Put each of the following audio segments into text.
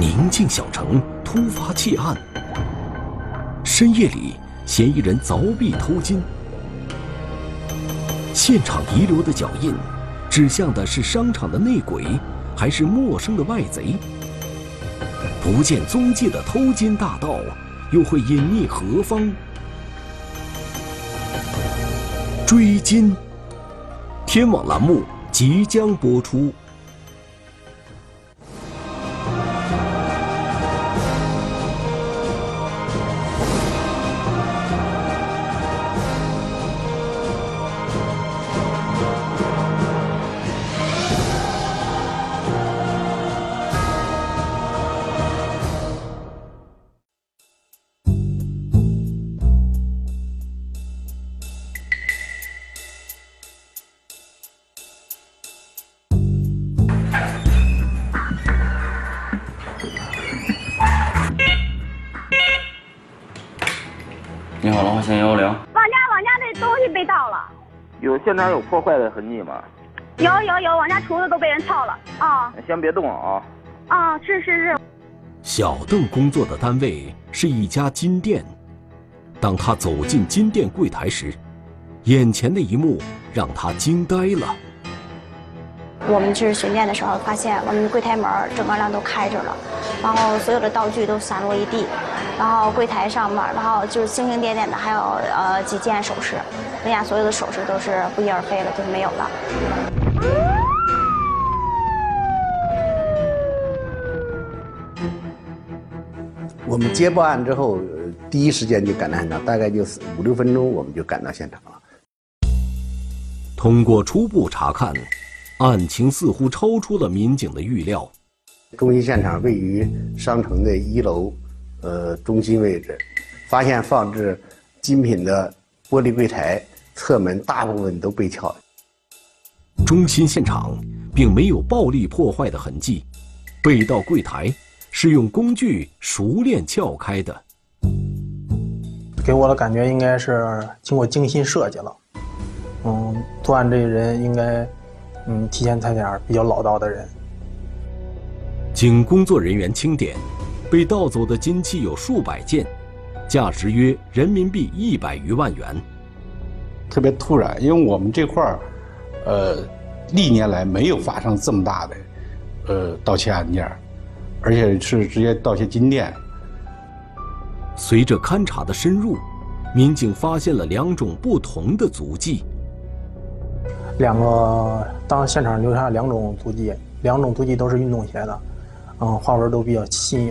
宁静小城突发窃案。深夜里，嫌疑人凿壁偷金。现场遗留的脚印，指向的是商场的内鬼，还是陌生的外贼？不见踪迹的偷金大盗，又会隐匿何方？追金，天网栏目即将播出。东西被盗了，有现场有破坏的痕迹吗？有有有，我家厨子都被人撬了啊先别动啊！啊！是是是，小邓工作的单位是一家金店。当他走进金店柜台时，眼前的一幕让他惊呆了。我们去巡店的时候，发现我们柜台门儿整个量都开着了，然后所有的道具都散落一地，然后柜台上面，然后就是星星点点的，还有呃几件首饰，人家所有的首饰都是不翼而飞了，就是没有了。我们接报案之后，呃第一时间就赶到现场，大概就是五六分钟，我们就赶到现场了。通过初步查看，案情似乎超出了民警的预料。中心现场位于商城的一楼，呃中心位置，发现放置精品的玻璃柜台侧门大部分都被撬。中心现场并没有暴力破坏的痕迹，被盗柜台是用工具熟练撬开的。给我的感觉应该是经过精心设计了。嗯，作案这个人应该，嗯，提前踩点儿比较老道的人。经工作人员清点，被盗走的金器有数百件，价值约人民币一百余万元。特别突然，因为我们这块儿，呃，历年来没有发生这么大的，呃，盗窃案件，而且是直接盗窃金店。随着勘查的深入，民警发现了两种不同的足迹。两个当现场留下两种足迹，两种足迹都是运动鞋的，嗯，花纹都比较新颖，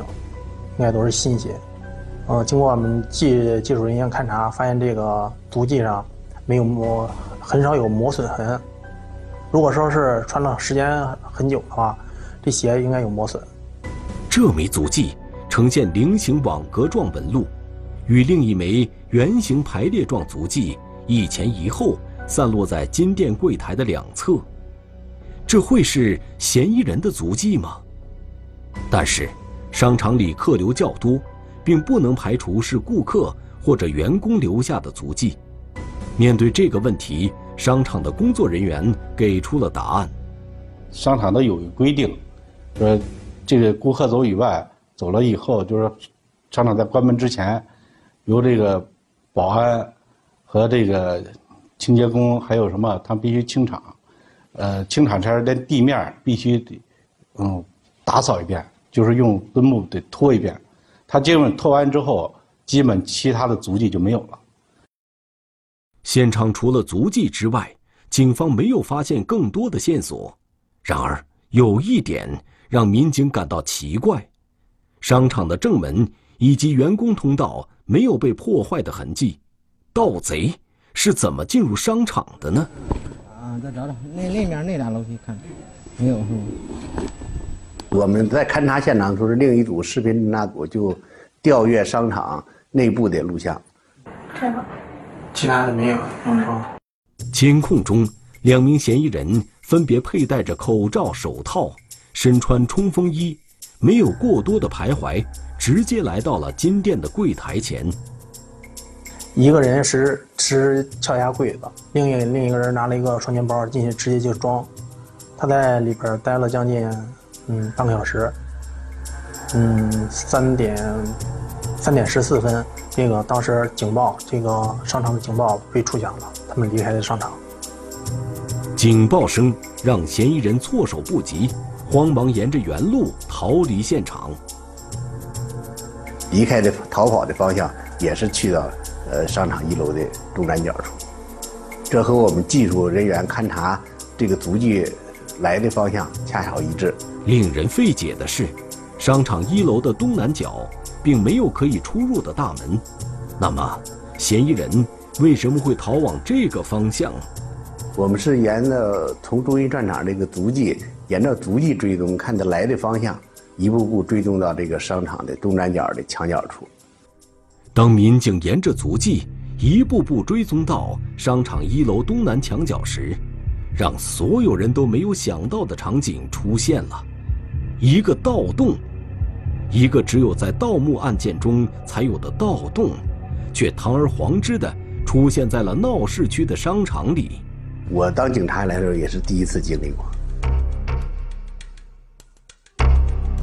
应该都是新鞋。嗯，经过我们技技术人员勘查，发现这个足迹上没有磨，很少有磨损痕。如果说是穿了时间很久的话，这鞋应该有磨损。这枚足迹呈现菱形网格状纹路，与另一枚圆形排列状足迹一前一后散落在金店柜台的两侧。这会是嫌疑人的足迹吗？但是，商场里客流较多，并不能排除是顾客或者员工留下的足迹。面对这个问题，商场的工作人员给出了答案。商场都有一规定，说这个顾客走以外，走了以后，就是商场在关门之前，由这个保安和这个清洁工还有什么，他必须清场。呃，清场前连地面必须得，嗯，打扫一遍，就是用墩布得拖一遍。他基本拖完之后，基本其他的足迹就没有了。现场除了足迹之外，警方没有发现更多的线索。然而，有一点让民警感到奇怪：商场的正门以及员工通道没有被破坏的痕迹，盗贼是怎么进入商场的呢？啊，再找找那那面那俩楼梯看，没有是吗？我们在勘察现场的时候，另一组视频侦查组就调阅商场内部的录像。其他的没有，嗯，说监控中，两名嫌疑人分别佩戴着口罩、手套，身穿冲锋衣，没有过多的徘徊，直接来到了金店的柜台前。一个人是持撬下柜子，另一另一个人拿了一个双肩包进去，直接就装。他在里边待了将近嗯半个小时，嗯，三点三点十四分，那个当时警报，这个商场的警报被触响了，他们离开了商场。警报声让嫌疑人措手不及，慌忙沿着原路逃离现场。离开的逃跑的方向也是去到呃商场一楼的东南角处，这和我们技术人员勘查这个足迹来的方向恰巧一致。令人费解的是，商场一楼的东南角并没有可以出入的大门，那么嫌疑人为什么会逃往这个方向？我们是沿着从中心战场这个足迹，沿着足迹追踪，看他来的方向，一步步追踪到这个商场的东南角的墙角处。当民警沿着足迹一步步追踪到商场一楼东南墙角时，让所有人都没有想到的场景出现了：一个盗洞，一个只有在盗墓案件中才有的盗洞，却堂而皇之的出现在了闹市区的商场里。我当警察来的时候也是第一次经历过。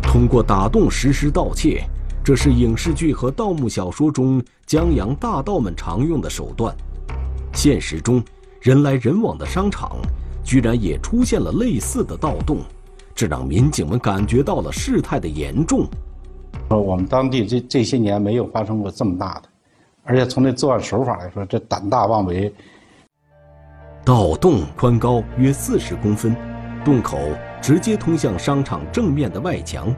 通过打洞实施盗窃，这是影视剧和盗墓小说中江洋大盗们常用的手段。现实中，人来人往的商场，居然也出现了类似的盗洞，这让民警们感觉到了事态的严重。说我们当地这这些年没有发生过这么大的，而且从这作案手法来说，这胆大妄为。盗洞宽高约四十公分，洞口直接通向商场正面的外墙。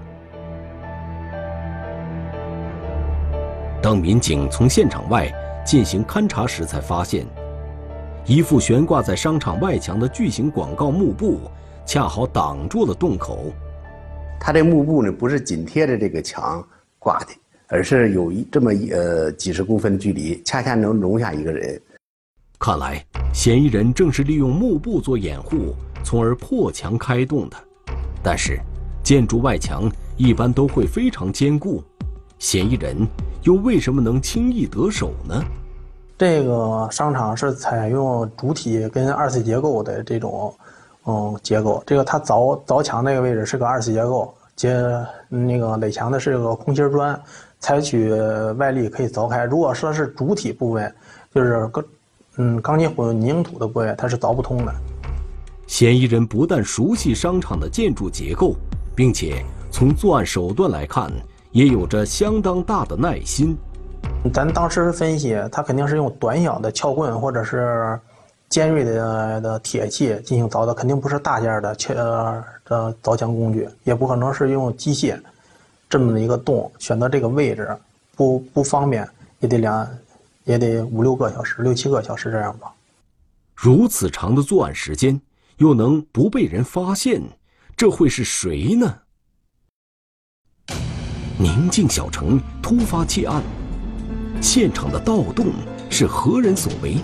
当民警从现场外进行勘查时，才发现，一副悬挂在商场外墙的巨型广告幕布，恰好挡住了洞口。它这幕布呢，不是紧贴着这个墙挂的，而是有一这么呃几十公分距离，恰恰能容下一个人。看来，嫌疑人正是利用幕布做掩护，从而破墙开洞的。但是，建筑外墙一般都会非常坚固，嫌疑人又为什么能轻易得手呢？这个商场是采用主体跟二次结构的这种，嗯，结构。这个它凿凿墙那个位置是个二次结构，接那个垒墙的是个空心砖，采取外力可以凿开。如果说是主体部分，就是钢。嗯，钢筋混凝土的部位它是凿不通的。嫌疑人不但熟悉商场的建筑结构，并且从作案手段来看，也有着相当大的耐心。咱当时分析，他肯定是用短小的撬棍或者是尖锐的的铁器进行凿的，肯定不是大件的撬的凿墙工具，也不可能是用机械。这么的一个洞，选择这个位置不不方便，也得两。也得五六个小时，六七个小时这样吧。如此长的作案时间，又能不被人发现，这会是谁呢？宁静小城突发窃案，现场的盗洞是何人所为？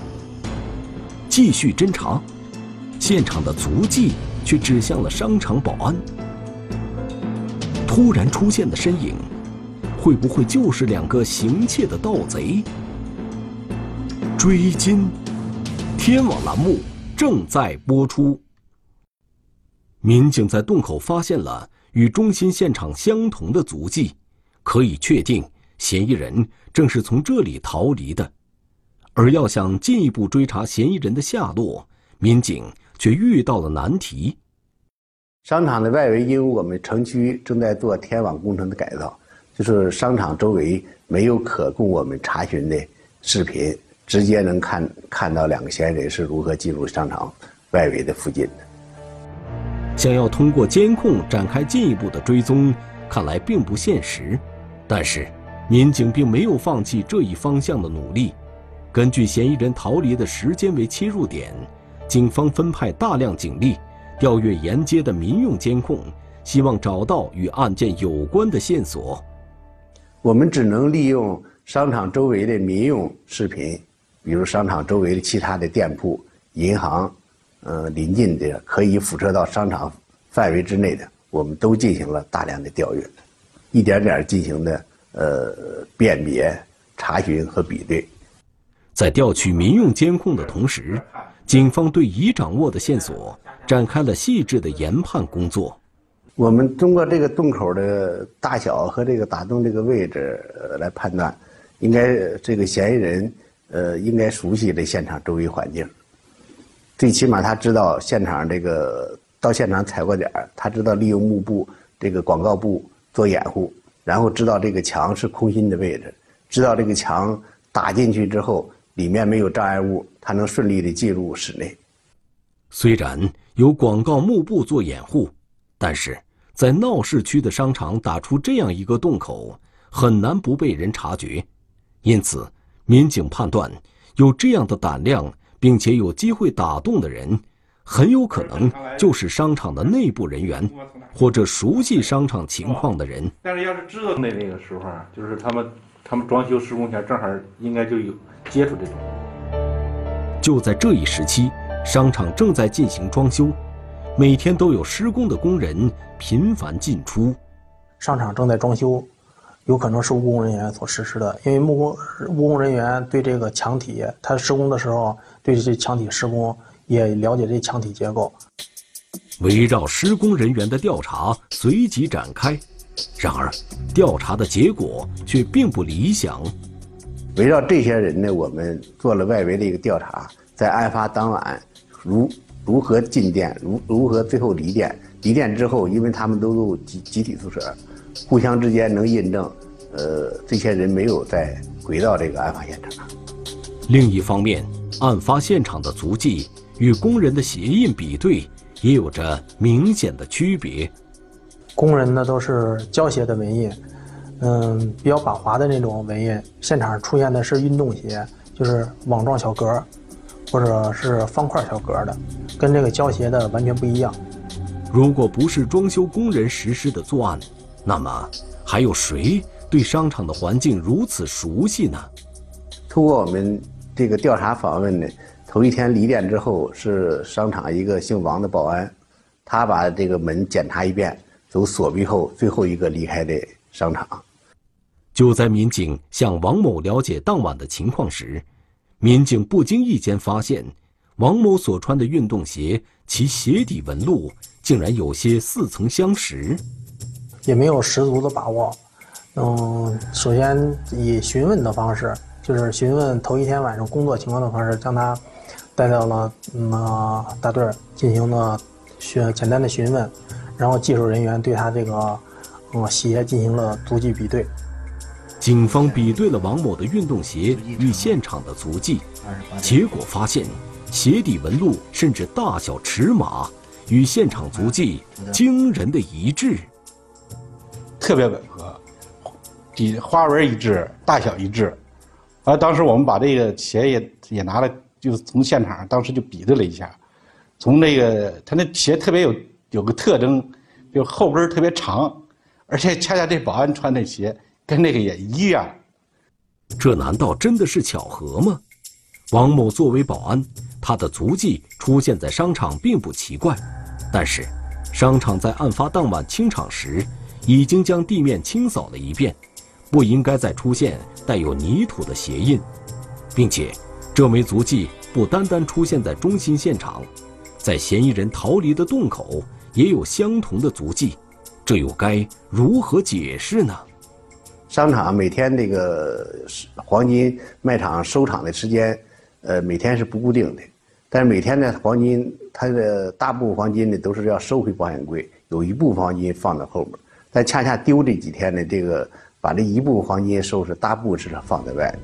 继续侦查，现场的足迹却指向了商场保安。突然出现的身影，会不会就是两个行窃的盗贼？追金，天网栏目正在播出。民警在洞口发现了与中心现场相同的足迹，可以确定嫌疑人正是从这里逃离的。而要想进一步追查嫌疑人的下落，民警却遇到了难题。商场的外围，因为我们城区正在做天网工程的改造，就是商场周围没有可供我们查询的视频。直接能看看到两个嫌疑人是如何进入商场外围的附近的。想要通过监控展开进一步的追踪，看来并不现实。但是，民警并没有放弃这一方向的努力。根据嫌疑人逃离的时间为切入点，警方分派大量警力，调阅沿街的民用监控，希望找到与案件有关的线索。我们只能利用商场周围的民用视频。比如商场周围的其他的店铺、银行，呃，临近的可以辐射到商场范围之内的，我们都进行了大量的调阅，一点点进行的呃辨别、查询和比对。在调取民用监控的同时，警方对已掌握的线索展开了细致的研判工作。我们通过这个洞口的大小和这个打洞这个位置来判断，应该这个嫌疑人呃应该熟悉这现场周围环境，最起码他知道现场这个到现场踩过点他知道利用幕布这个广告布做掩护，然后知道这个墙是空心的位置，知道这个墙打进去之后里面没有障碍物，他能顺利的进入室内。虽然有广告幕布做掩护，但是在闹市区的商场打出这样一个洞口，很难不被人察觉。因此，民警判断，有这样的胆量并且有机会打洞的人，很有可能就是商场的内部人员，或者熟悉商场情况的人。但是，要是知道那那个时候，就是他们他们装修施工前，正好应该就有接触这种。就在这一时期。商场正在进行装修，每天都有施工的工人频繁进出。商场正在装修，有可能是务工人员所实施的，因为木工务工人员对这个墙体，他施工的时候对这墙体施工也了解这墙体结构。围绕施工人员的调查随即展开，然而调查的结果却并不理想。围绕这些人呢，我们做了外围的一个调查，在案发当晚。如如何进店，如如何最后离店？离店之后，因为他们都住集集体宿舍，互相之间能印证，呃，这些人没有再回到这个案发现场。另一方面，案发现场的足迹与工人的鞋印比对，也有着明显的区别。工人呢都是胶鞋的纹印，嗯，比较板滑的那种纹印。现场出现的是运动鞋，就是网状小格。或者是方块小格的，跟这个胶鞋的完全不一样。如果不是装修工人实施的作案，那么还有谁对商场的环境如此熟悉呢？通过我们这个调查访问呢，头一天离店之后是商场一个姓王的保安，他把这个门检查一遍，走锁闭后最后一个离开的商场。就在民警向王某了解当晚的情况时。民警不经意间发现，王某所穿的运动鞋，其鞋底纹路竟然有些似曾相识，也没有十足的把握。嗯，首先以询问的方式，就是询问头一天晚上工作情况的方式，将他带到了嗯大队进行了询简单的询问，然后技术人员对他这个嗯鞋进行了足迹比对。警方比对了王某的运动鞋与现场的足迹，结果发现鞋底纹路甚至大小尺码与现场足迹惊人的一致，特别吻合，底花纹一致，大小一致。而当时我们把这个鞋也也拿了，就是从现场当时就比对了一下，从那个他那鞋特别有有个特征，就后跟特别长，而且恰恰这保安穿的鞋。跟那个也一样，这难道真的是巧合吗？王某作为保安，他的足迹出现在商场并不奇怪，但是，商场在案发当晚清场时，已经将地面清扫了一遍，不应该再出现带有泥土的鞋印，并且，这枚足迹不单单出现在中心现场，在嫌疑人逃离的洞口也有相同的足迹，这又该如何解释呢？商场每天这个黄金卖场收场的时间，呃，每天是不固定的，但是每天呢，黄金它的大部分黄金呢都是要收回保险柜，有一部分黄金放在后面，但恰恰丢这几天呢，这个把这一部分黄金收拾，大部分是放在外面。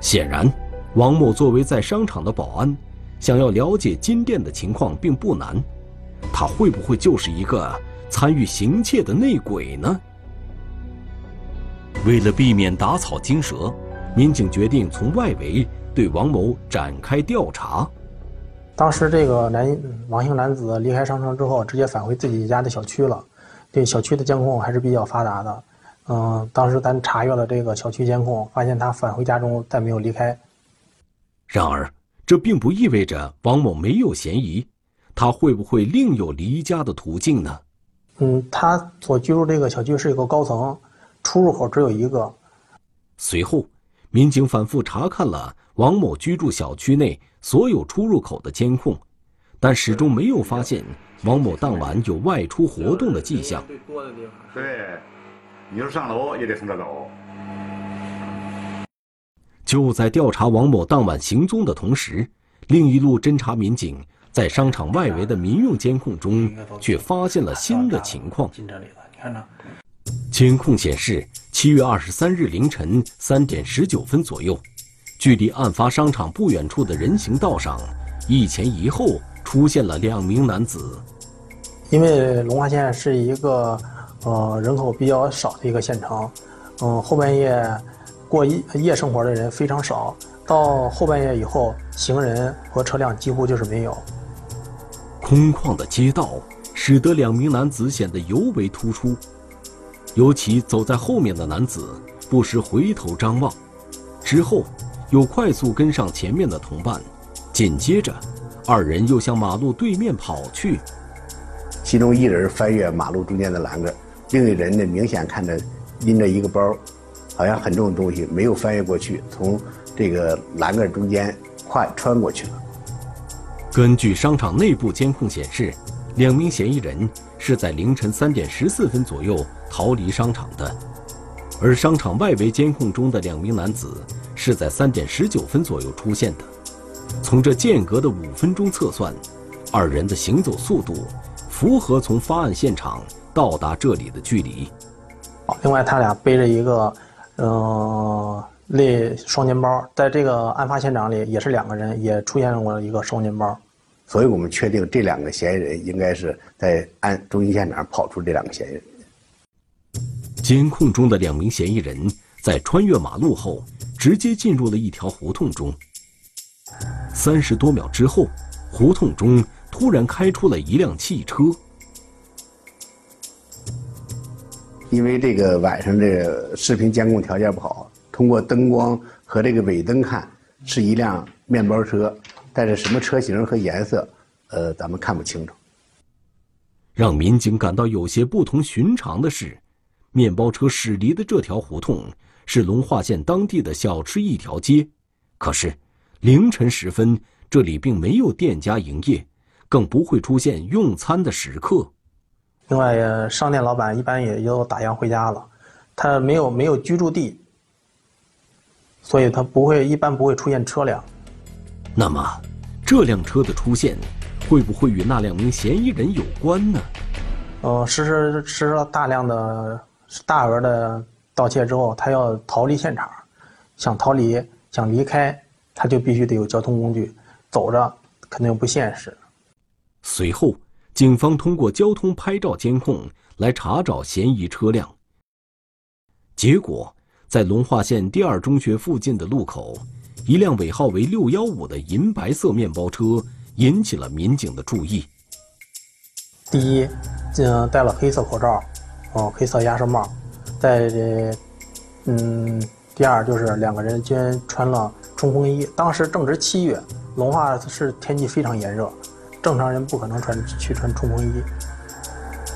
显然，王某作为在商场的保安，想要了解金店的情况并不难，他会不会就是一个参与行窃的内鬼呢？为了避免打草惊蛇，民警决定从外围对王某展开调查。当时这个男王姓男子离开商场之后，直接返回自己家的小区了。对小区的监控还是比较发达的。嗯，当时咱查阅了这个小区监控，发现他返回家中再没有离开。然而，这并不意味着王某没有嫌疑，他会不会另有离家的途径呢？嗯，他所居住这个小区是一个高层。出入口只有一个。随后，民警反复查看了王某居住小区内所有出入口的监控，但始终没有发现王某当晚有外出活动的迹象。对，你说上楼也得从这走。就在调查王某当晚行踪的同时，另一路侦查民警在商场外围的民用监控中却发现了新的情况。监控显示，七月二十三日凌晨三点十九分左右，距离案发商场不远处的人行道上，一前一后出现了两名男子。因为龙华县是一个呃人口比较少的一个县城，嗯，后半夜。过夜夜生活的人非常少，到后半夜以后，行人和车辆几乎就是没有。空旷的街道使得两名男子显得尤为突出，尤其走在后面的男子不时回头张望，之后又快速跟上前面的同伴，紧接着，二人又向马路对面跑去。其中一人翻越马路中间的栏杆，另一人呢明显看着拎着一个包。好像很重的东西没有翻越过去，从这个栏杆中间跨穿过去了。根据商场内部监控显示，两名嫌疑人是在凌晨三点十四分左右逃离商场的，而商场外围监控中的两名男子是在三点十九分左右出现的。从这间隔的五分钟测算，二人的行走速度符合从发案现场到达这里的距离。另外，他俩背着一个。嗯，类双肩包，在这个案发现场里也是两个人，也出现过一个双肩包，所以我们确定这两个嫌疑人应该是在案中心现场跑出这两个嫌疑人。监控中的两名嫌疑人在穿越马路后，直接进入了一条胡同中。三十多秒之后，胡同中突然开出了一辆汽车。因为这个晚上这个视频监控条件不好，通过灯光和这个尾灯看，是一辆面包车，但是什么车型和颜色，呃，咱们看不清楚。让民警感到有些不同寻常的是，面包车驶离的这条胡同是龙化县当地的小吃一条街，可是凌晨时分这里并没有店家营业，更不会出现用餐的食客。另外，商店老板一般也就打烊回家了，他没有没有居住地，所以他不会一般不会出现车辆。那么，这辆车的出现，会不会与那两名嫌疑人有关呢？呃，实施实施了大量的大额的盗窃之后，他要逃离现场，想逃离想离开，他就必须得有交通工具，走着肯定不现实。随后。警方通过交通拍照监控来查找嫌疑车辆，结果在龙化县第二中学附近的路口，一辆尾号为六幺五的银白色面包车引起了民警的注意。第一，嗯，戴了黑色口罩，哦，黑色鸭舌帽，在这，嗯，第二就是两个人居然穿了冲锋衣。当时正值七月，龙化市天气非常炎热。正常人不可能穿去穿冲锋衣。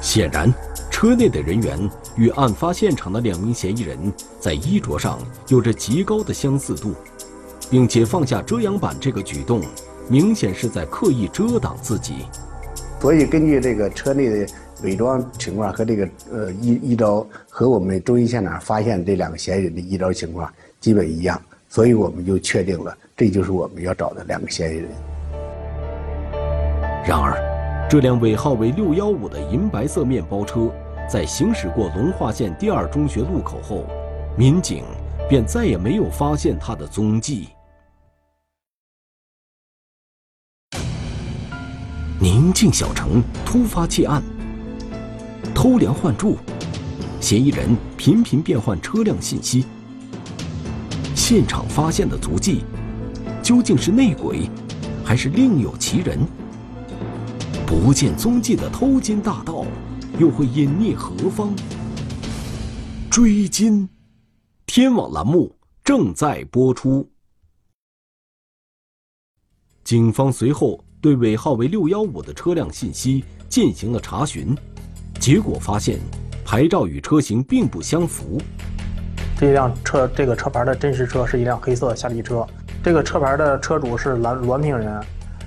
显然，车内的人员与案发现场的两名嫌疑人在衣着上有着极高的相似度，并且放下遮阳板这个举动，明显是在刻意遮挡自己。所以，根据这个车内的伪装情况和这个呃衣衣着，和我们中心现场发现这两个嫌疑人的衣着情况基本一样，所以我们就确定了，这就是我们要找的两个嫌疑人。然而，这辆尾号为六幺五的银白色面包车，在行驶过龙化县第二中学路口后，民警便再也没有发现它的踪迹。宁静小城突发窃案，偷梁换柱，嫌疑人频频变换车辆信息。现场发现的足迹，究竟是内鬼，还是另有其人？不见踪迹的偷金大盗，又会隐匿何方？追金，天网栏目正在播出。警方随后对尾号为六幺五的车辆信息进行了查询，结果发现牌照与车型并不相符。这辆车，这个车牌的真实车是一辆黑色夏利车，这个车牌的车主是滦滦平人。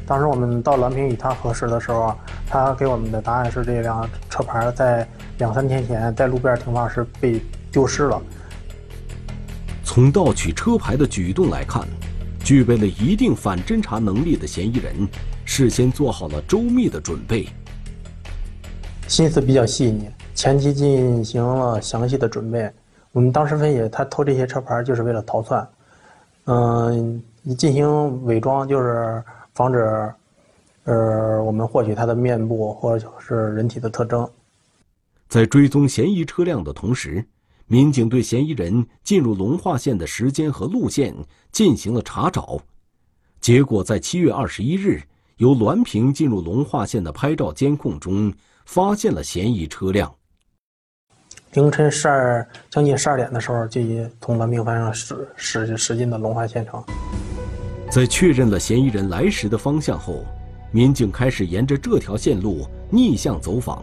当时我们到滦平与他核实的时候，他给我们的答案是这辆车牌在两三天前在路边停放时被丢失了。从盗取车牌的举动来看，具备了一定反侦查能力的嫌疑人，事先做好了周密的准备，心思比较细腻，前期进行了详细的准备。我们当时分析，他偷这些车牌就是为了逃窜，嗯，进行伪装就是防止，呃，我们获取他的面部或者是人体的特征。在追踪嫌疑车辆的同时。民警对嫌疑人进入隆化县的时间和路线进行了查找，结果在七月二十一日由滦平进入隆化县的拍照监控中发现了嫌疑车辆。凌晨十二将近十二点的时候，就从滦平方向驶驶驶进的隆化县城。在确认了嫌疑人来时的方向后，民警开始沿着这条线路逆向走访。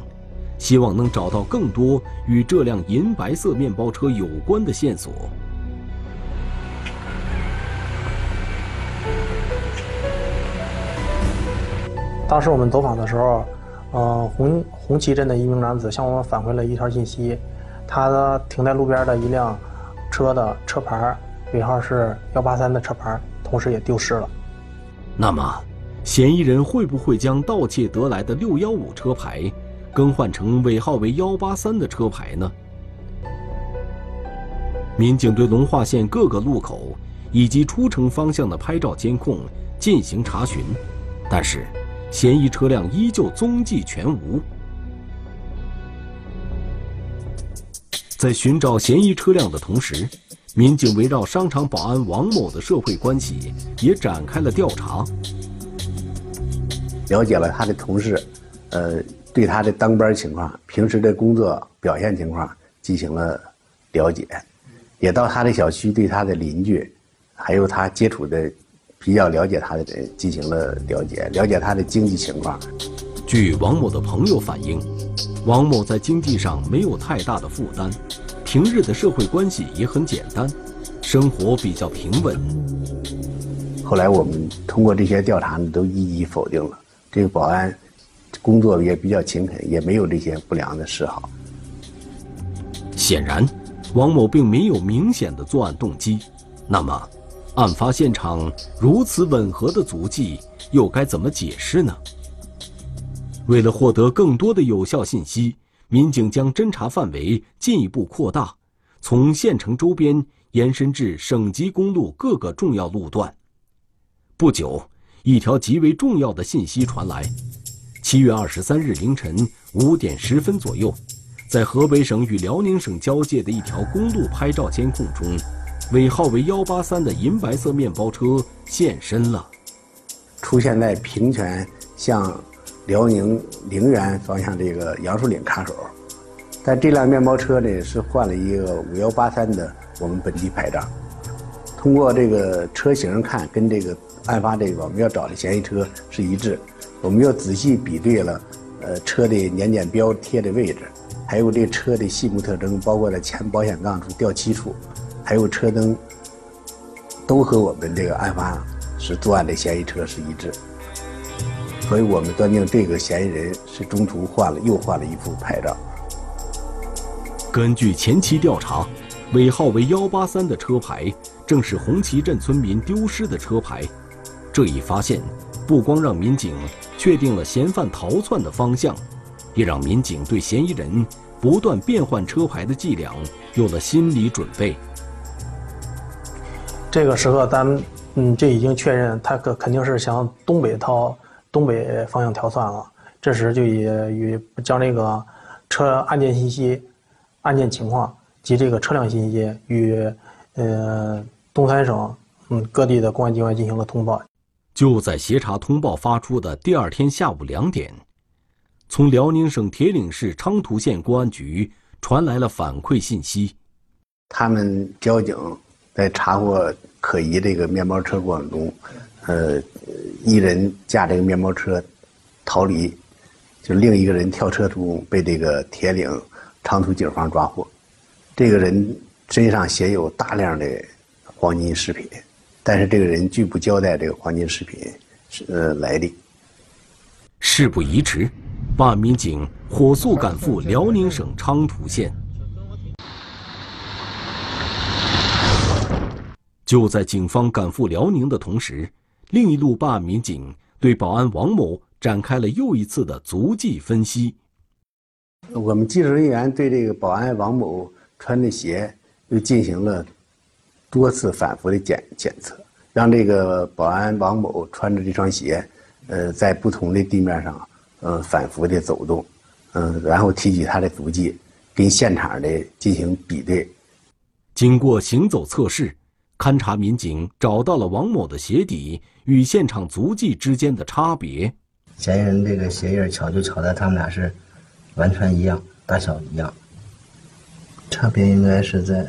希望能找到更多与这辆银白色面包车有关的线索。当时我们走访的时候，呃，红红旗镇的一名男子向我们返回了一条信息，他停在路边的一辆车的车牌尾号是幺八三的车牌，同时也丢失了。那么，嫌疑人会不会将盗窃得来的六幺五车牌？更换成尾号为幺八三的车牌呢？民警对龙化县各个路口以及出城方向的拍照监控进行查询，但是嫌疑车辆依旧踪迹全无。在寻找嫌疑车辆的同时，民警围绕商场保安王某的社会关系也展开了调查，了解了他的同事，呃。对他的当班情况、平时的工作表现情况进行了了解，也到他的小区对他的邻居，还有他接触的比较了解他的人进行了了解，了解他的经济情况。据王某的朋友反映，王某在经济上没有太大的负担，平日的社会关系也很简单，生活比较平稳。后来我们通过这些调查呢，都一一否定了这个保安。工作也比较勤恳，也没有这些不良的嗜好。显然，王某并没有明显的作案动机。那么，案发现场如此吻合的足迹，又该怎么解释呢？为了获得更多的有效信息，民警将侦查范围进一步扩大，从县城周边延伸至省级公路各个重要路段。不久，一条极为重要的信息传来。七月二十三日凌晨五点十分左右，在河北省与辽宁省交界的一条公路拍照监控中，尾号为幺八三的银白色面包车现身了，出现在平泉向辽宁陵园方向这个杨树岭卡口。但这辆面包车呢是换了一个五幺八三的我们本地牌照，通过这个车型看，跟这个案发这个我们要找的嫌疑车是一致。我们又仔细比对了，呃，车的年检标贴的位置，还有这车的细部特征，包括了前保险杠处掉漆处，还有车灯，都和我们这个案发是作案的嫌疑车是一致。所以我们断定这个嫌疑人是中途换了又换了一副牌照。根据前期调查，尾号为幺八三的车牌正是红旗镇村民丢失的车牌。这一发现不光让民警。确定了嫌犯逃窜的方向，也让民警对嫌疑人不断变换车牌的伎俩有了心理准备。这个时候，咱们嗯就已经确认他可肯定是向东北逃、东北方向调算了。这时就也与将这个车案件信息、案件情况及这个车辆信息与呃东三省嗯各地的公安机关进行了通报。就在协查通报发出的第二天下午两点，从辽宁省铁岭市昌图县公安局传来了反馈信息。他们交警在查获可疑这个面包车过程中，呃，一人驾这个面包车逃离，就另一个人跳车中被这个铁岭昌图警方抓获。这个人身上携有大量的黄金饰品。但是这个人拒不交代这个黄金饰品是呃来历。事不宜迟，办案民警火速赶赴辽宁省昌图县。就在警方赶赴辽宁的同时，另一路办案民警对保安王某展开了又一次的足迹分析。我们技术人员对这个保安王某穿的鞋又进行了多次反复的检检测，让这个保安王某穿着这双鞋，呃，在不同的地面上，呃，反复的走动，嗯，然后提取他的足迹，跟现场的进行比对。经过行走测试，勘查民警找到了王某的鞋底与现场足迹之间的差别。嫌疑人这个鞋印巧就巧在他们俩是完全一样，大小一样。差别应该是在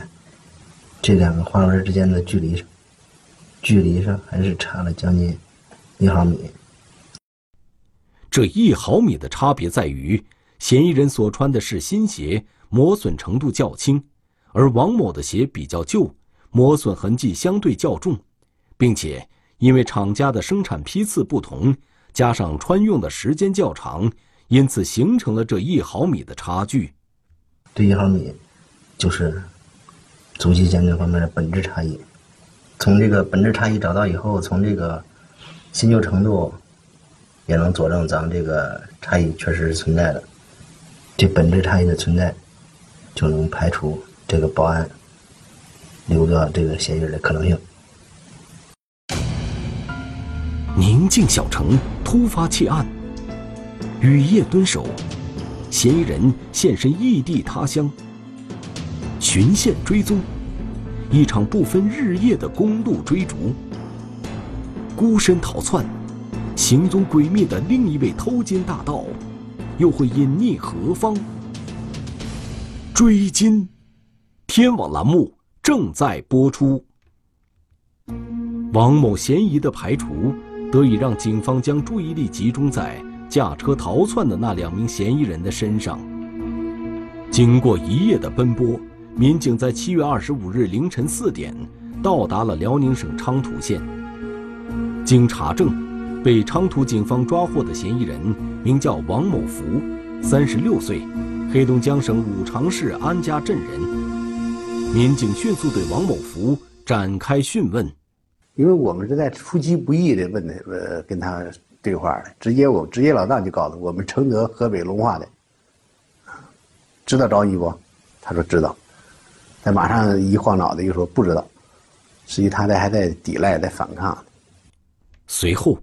这两个花纹之间的距离上，距离上还是差了将近一毫米。这一毫米的差别在于，嫌疑人所穿的是新鞋，磨损程度较轻，而王某的鞋比较旧，磨损痕迹相对较重，并且因为厂家的生产批次不同，加上穿用的时间较长，因此形成了这一毫米的差距。这一毫米，就是足迹鉴定方面的本质差异。从这个本质差异找到以后，从这个新旧程度。也能佐证咱们这个差异确实是存在的，这本质差异的存在，就能排除这个报案留个这个嫌疑人的可能性。宁静小城突发窃案，雨夜蹲守，嫌疑人现身异地他乡，循线追踪，一场不分日夜的公路追逐，孤身逃窜。行踪诡秘的另一位偷金大盗，又会隐匿何方？追金，天网栏目正在播出。王某嫌疑的排除，得以让警方将注意力集中在驾车逃窜的那两名嫌疑人的身上。经过一夜的奔波，民警在七月二十五日凌晨四点，到达了辽宁省昌图县。经查证。被昌图警方抓获的嫌疑人名叫王某福，三十六岁，黑龙江省五常市安家镇人。民警迅速对王某福展开讯问，因为我们是在出其不意的问他，呃，跟他对话的，直接我直接老当就告诉我们承德河北隆化的，知道找你不？他说知道，他马上一晃脑袋又说不知道，实际他在还在抵赖，在反抗。随后。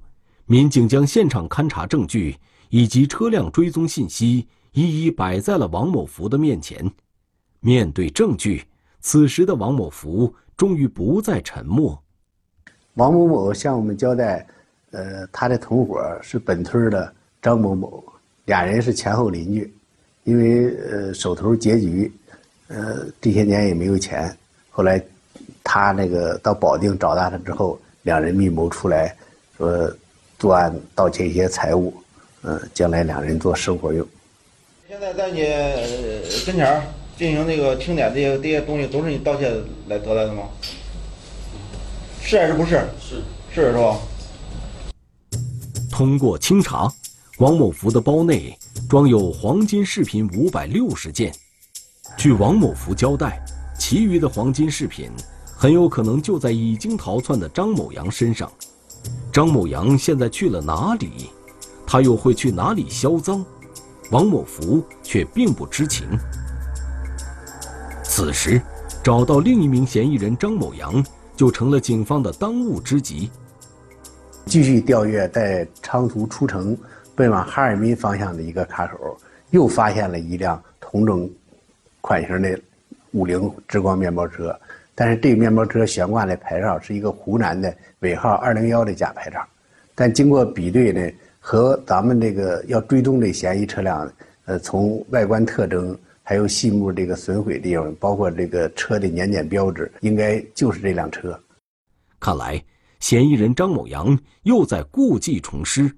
民警将现场勘查证据以及车辆追踪信息一一摆在了王某福的面前。面对证据，此时的王某福终于不再沉默。王某某向我们交代，呃，他的同伙是本村的张某某，俩人是前后邻居。因为呃手头拮据，呃这些年也没有钱。后来他那个到保定找到他之后，两人密谋出来，说。作案盗窃一些财物，嗯，将来两人做生活用。现在在你跟前进行那个清点，这些这些东西都是你盗窃来得来的吗？是还是不是？是是是吧？通过清查，王某福的包内装有黄金饰品五百六十件。据王某福交代，其余的黄金饰品很有可能就在已经逃窜的张某阳身上。张某阳现在去了哪里？他又会去哪里销赃？王某福却并不知情。此时，找到另一名嫌疑人张某阳就成了警方的当务之急。继续调阅在昌图出城奔往哈尔滨方向的一个卡口，又发现了一辆同种款型的五菱之光面包车。但是这个面包车悬挂的牌照是一个湖南的尾号二零幺的假牌照，但经过比对呢，和咱们这个要追踪的嫌疑车辆，呃，从外观特征还有细目这个损毁地方，包括这个车的年检标志，应该就是这辆车。看来嫌疑人张某阳又在故技重施。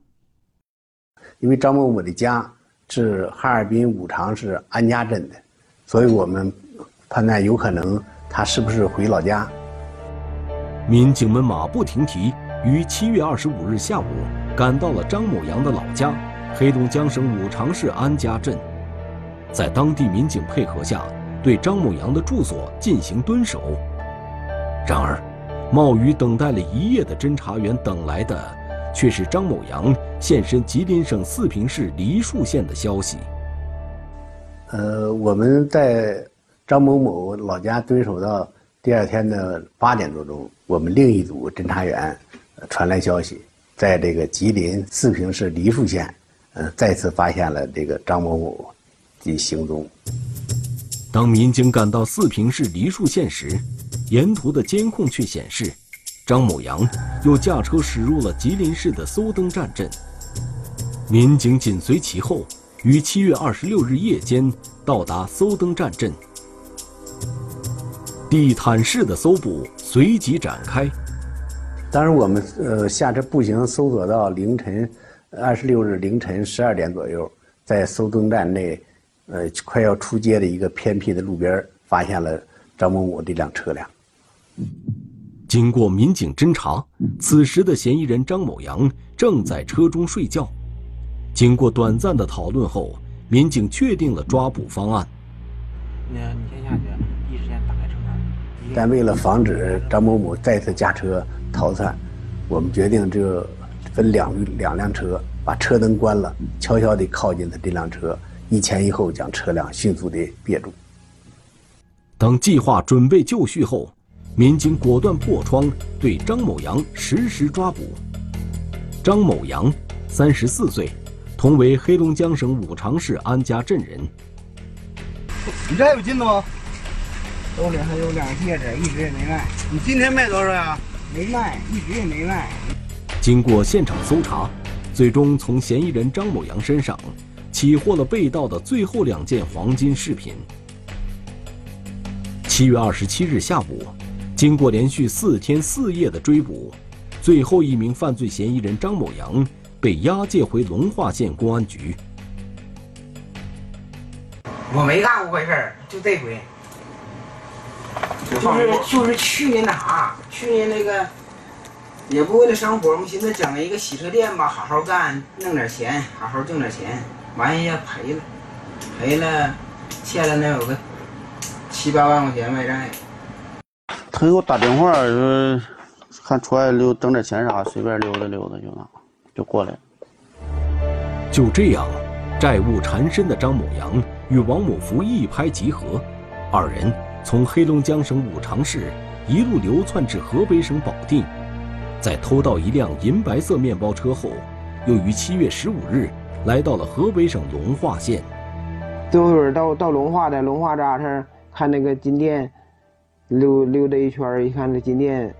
因为张某某的家是哈尔滨五常市安家镇的，所以我们判断有可能。他是不是回老家？民警们马不停蹄，于七月二十五日下午赶到了张某阳的老家，黑龙江省五常市安家镇，在当地民警配合下，对张某阳的住所进行蹲守。然而，冒雨等待了一夜的侦查员等来的，却是张某阳现身吉林省四平市梨树县的消息。呃，我们在张某某老家蹲守到第二天的八点多钟，我们另一组侦查员传来消息，在这个吉林四平市梨树县，呃，再次发现了这个张某某的行踪。当民警赶到四平市梨树县时，沿途的监控却显示，张某阳又驾车驶入了吉林市的搜登站镇。民警紧随其后。于七月二十六日夜间到达搜登站镇，地毯式的搜捕随即展开。当时我们呃下车步行搜索到凌晨二十六日凌晨十二点左右，在搜登站内，呃快要出街的一个偏僻的路边，发现了张某某这辆车辆。经过民警侦查，此时的嫌疑人张某阳正在车中睡觉。经过短暂的讨论后，民警确定了抓捕方案。你你先下去，第一时间打开车门。但为了防止张某某再次驾车逃窜，我们决定这分两两辆车，把车灯关了，悄悄地靠近他这辆车，一前一后将车辆迅速地别住。等计划准备就绪后，民警果断破窗，对张某阳实施抓捕。张某阳，三十四岁。同为黑龙江省五常市安家镇人。你这还有金子吗？兜里还有两个戒指，一直也没卖。你今天卖多少呀？没卖，一直也没卖。经过现场搜查，最终从嫌疑人张某阳身上起获了被盗的最后两件黄金饰品。七月二十七日下午，经过连续四天四夜的追捕，最后一名犯罪嫌疑人张某阳。被押解回隆化县公安局。我没干过坏事就这回。就是就是去年那啥，去年那个也不为了生活，我们寻思整一个洗车店吧，好好干，弄点钱，好好挣点钱。完人家赔了，赔了，欠了能有个七八万块钱外债。他给我打电话说，看出来溜挣点钱啥，随便溜达溜达就那。就过来，就这样，债务缠身的张某阳与王某福一拍即合，二人从黑龙江省五常市一路流窜至河北省保定，在偷盗一辆银白色面包车后，又于七月十五日来到了河北省隆化县。最后一到到隆化的隆化这儿看那个金店，溜溜达一圈，一看这金店，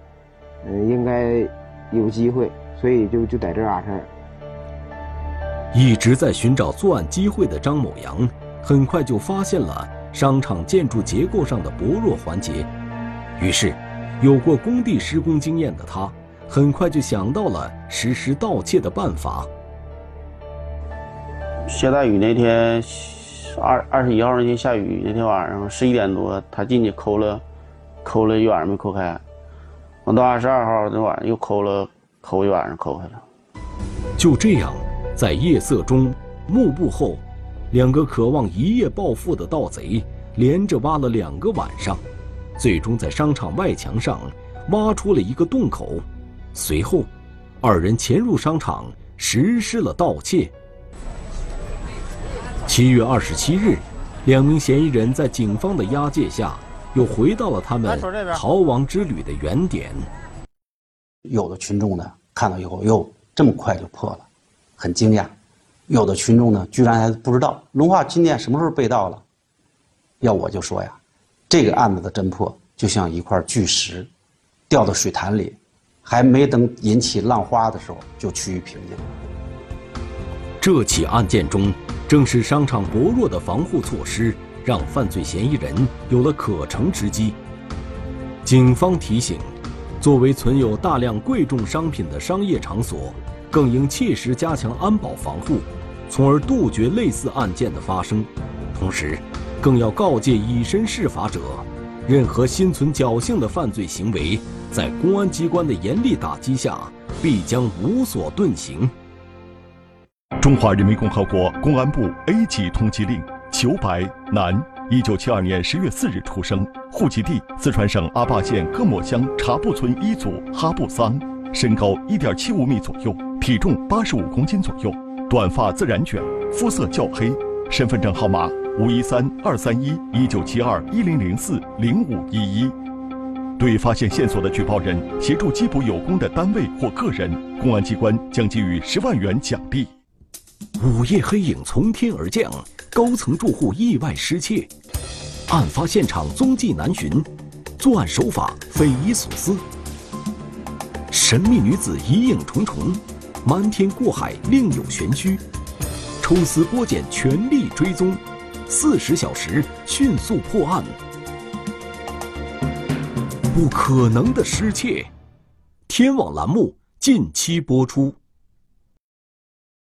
嗯，应该有机会。所以就就在这儿事儿。一直在寻找作案机会的张某阳，很快就发现了商场建筑结构上的薄弱环节。于是，有过工地施工经验的他，很快就想到了实施盗窃的办法。下大雨那天，二二十一号那天下雨那天晚上十一点多，他进去抠了，抠了一晚上没抠开。等到二十二号那晚上又抠了。抠一晚上抠开了。就这样，在夜色中、幕布后，两个渴望一夜暴富的盗贼连着挖了两个晚上，最终在商场外墙上挖出了一个洞口。随后，二人潜入商场实施了盗窃。七月二十七日，两名嫌疑人在警方的押解下，又回到了他们逃亡之旅的原点。有的群众呢看到以后，哟，这么快就破了，很惊讶；有的群众呢，居然还不知道龙化金店什么时候被盗了。要我就说呀，这个案子的侦破就像一块巨石，掉到水潭里，还没等引起浪花的时候，就趋于平静。这起案件中，正是商场薄弱的防护措施，让犯罪嫌疑人有了可乘之机。警方提醒。作为存有大量贵重商品的商业场所，更应切实加强安保防护，从而杜绝类似案件的发生。同时，更要告诫以身试法者，任何心存侥幸的犯罪行为，在公安机关的严厉打击下，必将无所遁形。中华人民共和国公安部 A 级通缉令：裘白，男，一九七二年十月四日出生，户籍地四川省阿坝县各莫乡察布村一组哈布桑，身高一点七五米左右，体重八十五公斤左右，短发自然卷，肤色较黑，身份证号码五一三二三一一九七二一零零四零五一一。对发现线索的举报人协助缉捕有功的单位或个人，公安机关将给予十万元奖励。午夜黑影从天而降，高层住户意外失窃，案发现场踪迹难寻，作案手法匪夷所思。神秘女子疑影重重，瞒天过海另有玄虚。抽丝剥茧，全力追踪，四十小时迅速破案。不可能的失窃，天网栏目近期播出。